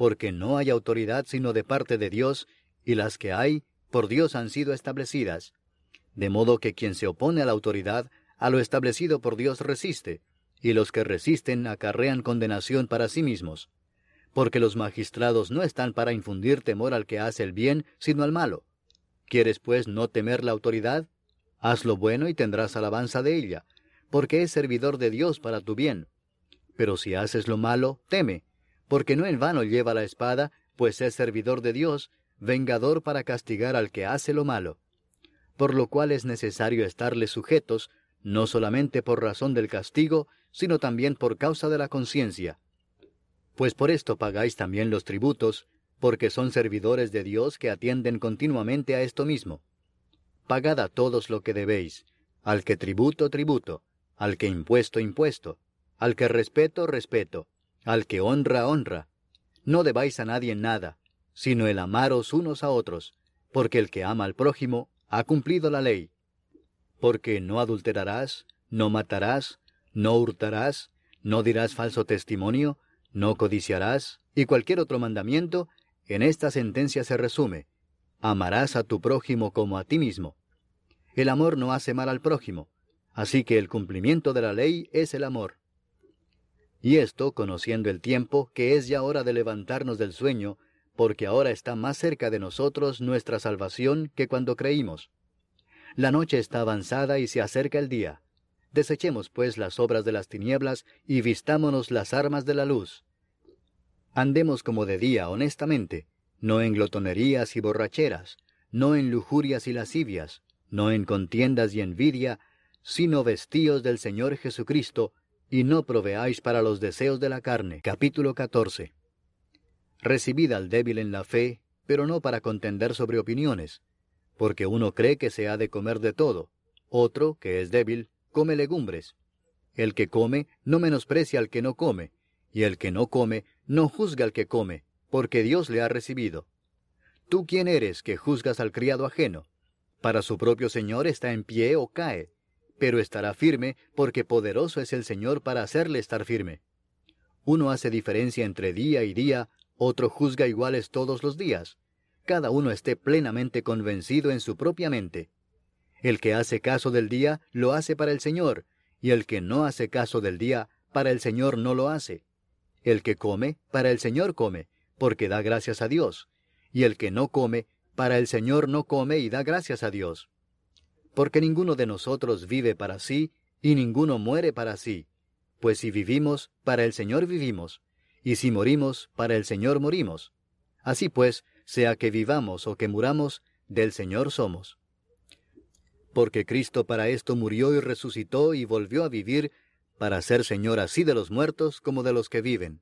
porque no hay autoridad sino de parte de Dios, y las que hay, por Dios han sido establecidas. De modo que quien se opone a la autoridad, a lo establecido por Dios resiste, y los que resisten acarrean condenación para sí mismos porque los magistrados no están para infundir temor al que hace el bien, sino al malo. ¿Quieres, pues, no temer la autoridad? Haz lo bueno y tendrás alabanza de ella, porque es servidor de Dios para tu bien. Pero si haces lo malo, teme, porque no en vano lleva la espada, pues es servidor de Dios, vengador para castigar al que hace lo malo. Por lo cual es necesario estarle sujetos, no solamente por razón del castigo, sino también por causa de la conciencia pues por esto pagáis también los tributos, porque son servidores de Dios que atienden continuamente a esto mismo. Pagad a todos lo que debéis, al que tributo, tributo, al que impuesto, impuesto, al que respeto, respeto, al que honra, honra. No debáis a nadie nada, sino el amaros unos a otros, porque el que ama al prójimo ha cumplido la ley. Porque no adulterarás, no matarás, no hurtarás, no dirás falso testimonio, no codiciarás, y cualquier otro mandamiento, en esta sentencia se resume. amarás a tu prójimo como a ti mismo. El amor no hace mal al prójimo, así que el cumplimiento de la ley es el amor. Y esto, conociendo el tiempo, que es ya hora de levantarnos del sueño, porque ahora está más cerca de nosotros nuestra salvación que cuando creímos. La noche está avanzada y se acerca el día. Desechemos pues las obras de las tinieblas y vistámonos las armas de la luz. Andemos como de día, honestamente, no en glotonerías y borracheras, no en lujurias y lascivias, no en contiendas y envidia, sino vestíos del Señor Jesucristo, y no proveáis para los deseos de la carne. Capítulo 14. Recibid al débil en la fe, pero no para contender sobre opiniones, porque uno cree que se ha de comer de todo, otro, que es débil, come legumbres. El que come no menosprecia al que no come, y el que no come no juzga al que come, porque Dios le ha recibido. ¿Tú quién eres que juzgas al criado ajeno? Para su propio Señor está en pie o cae, pero estará firme porque poderoso es el Señor para hacerle estar firme. Uno hace diferencia entre día y día, otro juzga iguales todos los días. Cada uno esté plenamente convencido en su propia mente. El que hace caso del día lo hace para el Señor, y el que no hace caso del día, para el Señor no lo hace. El que come, para el Señor come, porque da gracias a Dios, y el que no come, para el Señor no come y da gracias a Dios. Porque ninguno de nosotros vive para sí, y ninguno muere para sí, pues si vivimos, para el Señor vivimos, y si morimos, para el Señor morimos. Así pues, sea que vivamos o que muramos, del Señor somos. Porque Cristo para esto murió y resucitó y volvió a vivir, para ser Señor así de los muertos como de los que viven.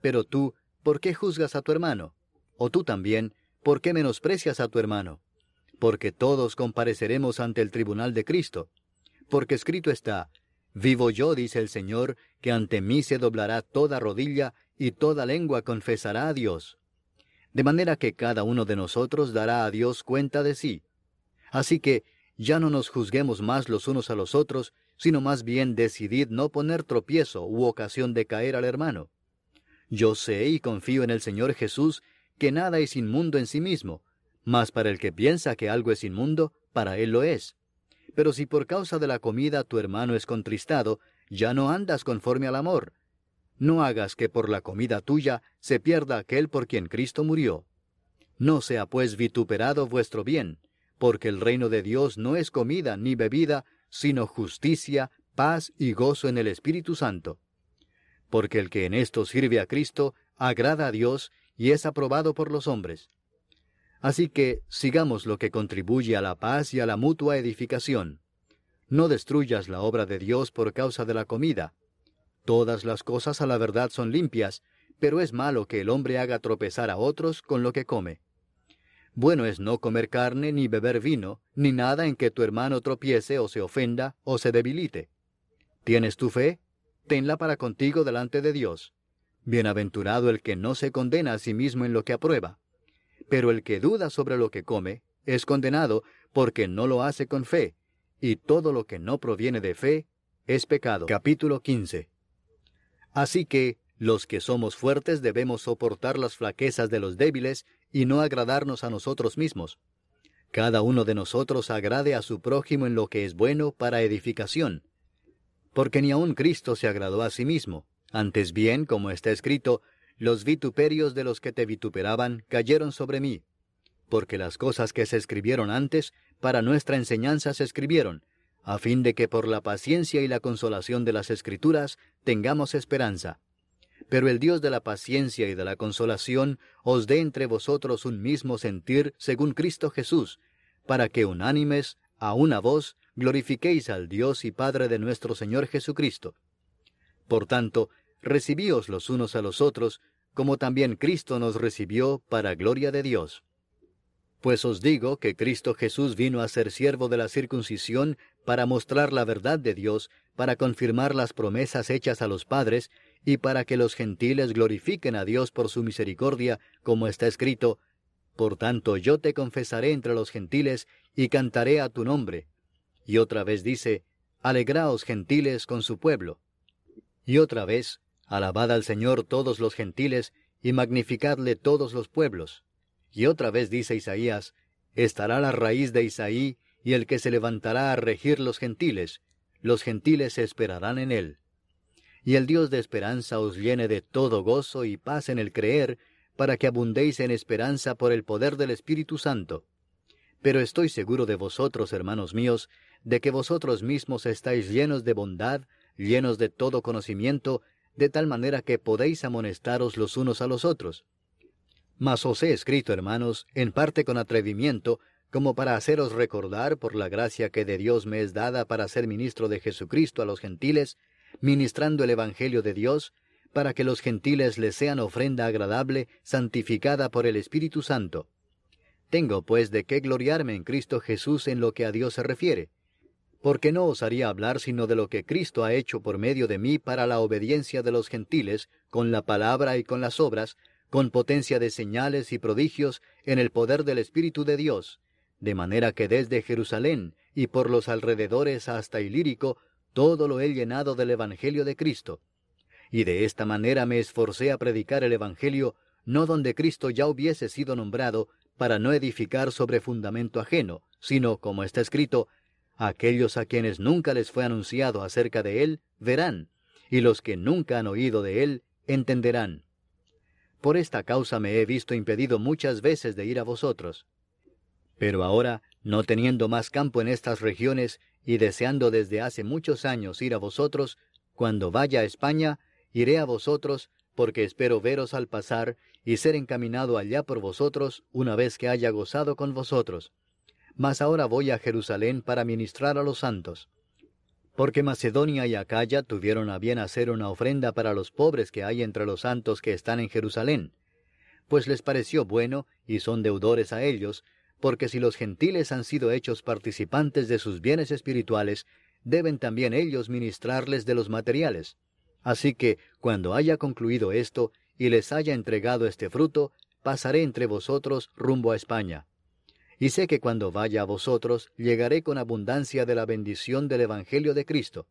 Pero tú, ¿por qué juzgas a tu hermano? O tú también, ¿por qué menosprecias a tu hermano? Porque todos compareceremos ante el tribunal de Cristo. Porque escrito está, Vivo yo, dice el Señor, que ante mí se doblará toda rodilla y toda lengua confesará a Dios. De manera que cada uno de nosotros dará a Dios cuenta de sí. Así que ya no nos juzguemos más los unos a los otros, sino más bien decidid no poner tropiezo u ocasión de caer al hermano. Yo sé y confío en el Señor Jesús que nada es inmundo en sí mismo, mas para el que piensa que algo es inmundo, para él lo es. Pero si por causa de la comida tu hermano es contristado, ya no andas conforme al amor. No hagas que por la comida tuya se pierda aquel por quien Cristo murió. No sea pues vituperado vuestro bien, porque el reino de Dios no es comida ni bebida, sino justicia, paz y gozo en el Espíritu Santo porque el que en esto sirve a Cristo agrada a Dios y es aprobado por los hombres. Así que sigamos lo que contribuye a la paz y a la mutua edificación. No destruyas la obra de Dios por causa de la comida. Todas las cosas a la verdad son limpias, pero es malo que el hombre haga tropezar a otros con lo que come. Bueno es no comer carne ni beber vino, ni nada en que tu hermano tropiece o se ofenda o se debilite. ¿Tienes tu fe? tenla para contigo delante de Dios. Bienaventurado el que no se condena a sí mismo en lo que aprueba. Pero el que duda sobre lo que come, es condenado porque no lo hace con fe, y todo lo que no proviene de fe es pecado. Capítulo 15. Así que, los que somos fuertes debemos soportar las flaquezas de los débiles y no agradarnos a nosotros mismos. Cada uno de nosotros agrade a su prójimo en lo que es bueno para edificación porque ni aun Cristo se agradó a sí mismo. Antes bien, como está escrito, los vituperios de los que te vituperaban cayeron sobre mí. Porque las cosas que se escribieron antes, para nuestra enseñanza se escribieron, a fin de que por la paciencia y la consolación de las Escrituras tengamos esperanza. Pero el Dios de la paciencia y de la consolación os dé entre vosotros un mismo sentir según Cristo Jesús, para que unánimes, a una voz, glorifiquéis al Dios y Padre de nuestro Señor Jesucristo. Por tanto, recibíos los unos a los otros, como también Cristo nos recibió para gloria de Dios. Pues os digo que Cristo Jesús vino a ser siervo de la circuncisión para mostrar la verdad de Dios, para confirmar las promesas hechas a los padres, y para que los gentiles glorifiquen a Dios por su misericordia, como está escrito, Por tanto yo te confesaré entre los gentiles, y cantaré a tu nombre. Y otra vez dice, Alegraos gentiles con su pueblo. Y otra vez, Alabad al Señor todos los gentiles, y magnificadle todos los pueblos. Y otra vez dice Isaías, estará la raíz de Isaí, y el que se levantará a regir los gentiles, los gentiles esperarán en él. Y el Dios de esperanza os llene de todo gozo y paz en el creer, para que abundéis en esperanza por el poder del Espíritu Santo. Pero estoy seguro de vosotros, hermanos míos, de que vosotros mismos estáis llenos de bondad, llenos de todo conocimiento, de tal manera que podéis amonestaros los unos a los otros. Mas os he escrito, hermanos, en parte con atrevimiento, como para haceros recordar por la gracia que de Dios me es dada para ser ministro de Jesucristo a los gentiles, ministrando el Evangelio de Dios, para que los gentiles les sean ofrenda agradable, santificada por el Espíritu Santo. Tengo pues de qué gloriarme en Cristo Jesús en lo que a Dios se refiere, porque no osaría hablar sino de lo que Cristo ha hecho por medio de mí para la obediencia de los gentiles, con la palabra y con las obras, con potencia de señales y prodigios en el poder del Espíritu de Dios, de manera que desde Jerusalén y por los alrededores hasta Ilírico, todo lo he llenado del Evangelio de Cristo. Y de esta manera me esforcé a predicar el Evangelio, no donde Cristo ya hubiese sido nombrado, para no edificar sobre fundamento ajeno, sino, como está escrito, aquellos a quienes nunca les fue anunciado acerca de Él, verán, y los que nunca han oído de Él, entenderán. Por esta causa me he visto impedido muchas veces de ir a vosotros. Pero ahora, no teniendo más campo en estas regiones, y deseando desde hace muchos años ir a vosotros, cuando vaya a España, iré a vosotros, porque espero veros al pasar, y ser encaminado allá por vosotros, una vez que haya gozado con vosotros. Mas ahora voy a Jerusalén para ministrar a los santos. Porque Macedonia y Acaya tuvieron a bien hacer una ofrenda para los pobres que hay entre los santos que están en Jerusalén, pues les pareció bueno, y son deudores a ellos, porque si los gentiles han sido hechos participantes de sus bienes espirituales, deben también ellos ministrarles de los materiales. Así que, cuando haya concluido esto, y les haya entregado este fruto, pasaré entre vosotros rumbo a España. Y sé que cuando vaya a vosotros, llegaré con abundancia de la bendición del Evangelio de Cristo.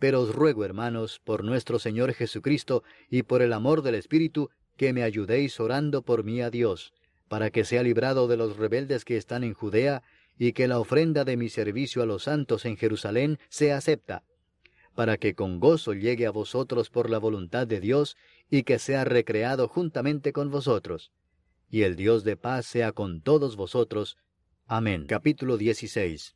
Pero os ruego, hermanos, por nuestro Señor Jesucristo y por el amor del Espíritu, que me ayudéis orando por mí a Dios, para que sea librado de los rebeldes que están en Judea, y que la ofrenda de mi servicio a los santos en Jerusalén sea acepta, para que con gozo llegue a vosotros por la voluntad de Dios, y que sea recreado juntamente con vosotros. Y el Dios de paz sea con todos vosotros. Amén. Capítulo 16.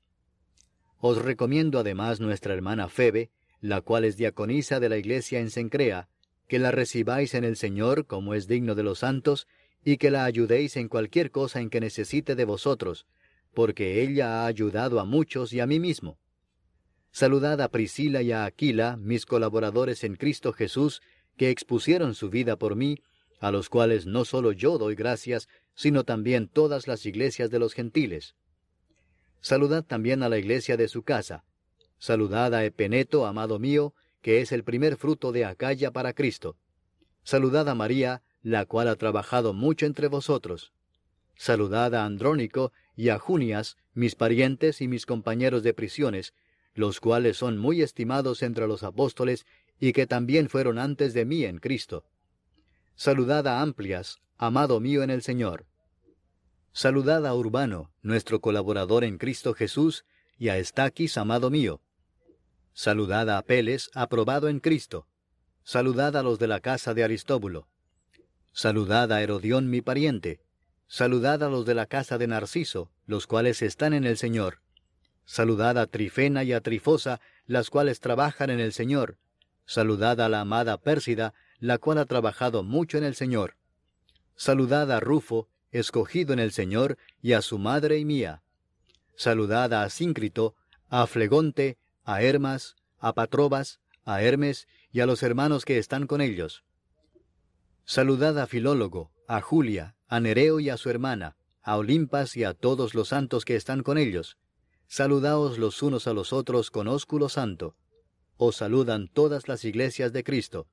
Os recomiendo además nuestra hermana Febe, la cual es diaconisa de la iglesia en Sencrea, que la recibáis en el Señor como es digno de los santos, y que la ayudéis en cualquier cosa en que necesite de vosotros, porque ella ha ayudado a muchos y a mí mismo. Saludad a Priscila y a Aquila, mis colaboradores en Cristo Jesús, que expusieron su vida por mí, a los cuales no solo yo doy gracias, sino también todas las iglesias de los gentiles. Saludad también a la iglesia de su casa. Saludad a Epeneto, amado mío, que es el primer fruto de Acaya para Cristo. Saludad a María, la cual ha trabajado mucho entre vosotros. Saludad a Andrónico y a Junias, mis parientes y mis compañeros de prisiones, los cuales son muy estimados entre los apóstoles y que también fueron antes de mí en Cristo. Saludad a Amplias, amado mío en el Señor. Saludad a Urbano, nuestro colaborador en Cristo Jesús, y a Estaquis, amado mío. Saludad a Apeles, aprobado en Cristo. Saludad a los de la casa de Aristóbulo. Saludad a Herodión mi pariente. Saludad a los de la casa de Narciso, los cuales están en el Señor. Saludad a Trifena y a Trifosa, las cuales trabajan en el Señor. Saludad a la amada Pérsida, la cual ha trabajado mucho en el Señor. Saludad a Rufo, escogido en el Señor, y a su madre y mía. Saludad a Asíncrito, a Flegonte, a Hermas, a Patrobas, a Hermes y a los hermanos que están con ellos. Saludad a Filólogo, a Julia, a Nereo y a su hermana, a Olimpas y a todos los santos que están con ellos. Saludaos los unos a los otros con ósculo santo. Os saludan todas las iglesias de Cristo.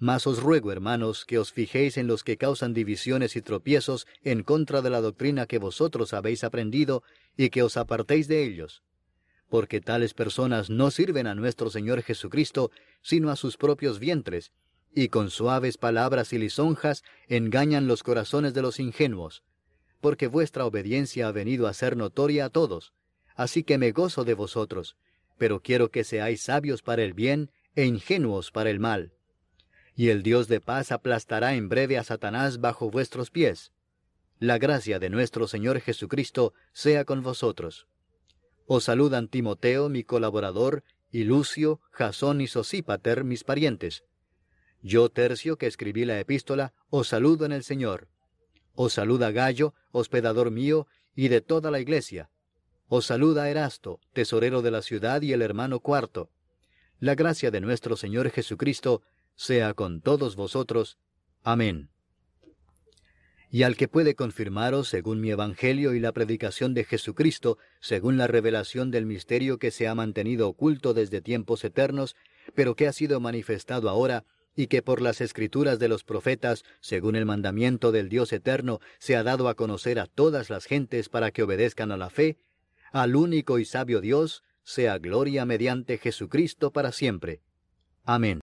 Mas os ruego, hermanos, que os fijéis en los que causan divisiones y tropiezos en contra de la doctrina que vosotros habéis aprendido y que os apartéis de ellos. Porque tales personas no sirven a nuestro Señor Jesucristo, sino a sus propios vientres, y con suaves palabras y lisonjas engañan los corazones de los ingenuos, porque vuestra obediencia ha venido a ser notoria a todos, así que me gozo de vosotros, pero quiero que seáis sabios para el bien e ingenuos para el mal. Y el Dios de paz aplastará en breve a Satanás bajo vuestros pies. La gracia de nuestro Señor Jesucristo sea con vosotros. Os saludan Timoteo, mi colaborador, y Lucio, Jasón y Sosípater, mis parientes. Yo, Tercio, que escribí la epístola, os saludo en el Señor. Os saluda Gallo, hospedador mío, y de toda la iglesia. Os saluda Erasto, tesorero de la ciudad, y el hermano Cuarto. La gracia de nuestro Señor Jesucristo sea con todos vosotros. Amén. Y al que puede confirmaros, según mi Evangelio y la predicación de Jesucristo, según la revelación del misterio que se ha mantenido oculto desde tiempos eternos, pero que ha sido manifestado ahora, y que por las escrituras de los profetas, según el mandamiento del Dios eterno, se ha dado a conocer a todas las gentes para que obedezcan a la fe, al único y sabio Dios, sea gloria mediante Jesucristo para siempre. Amén.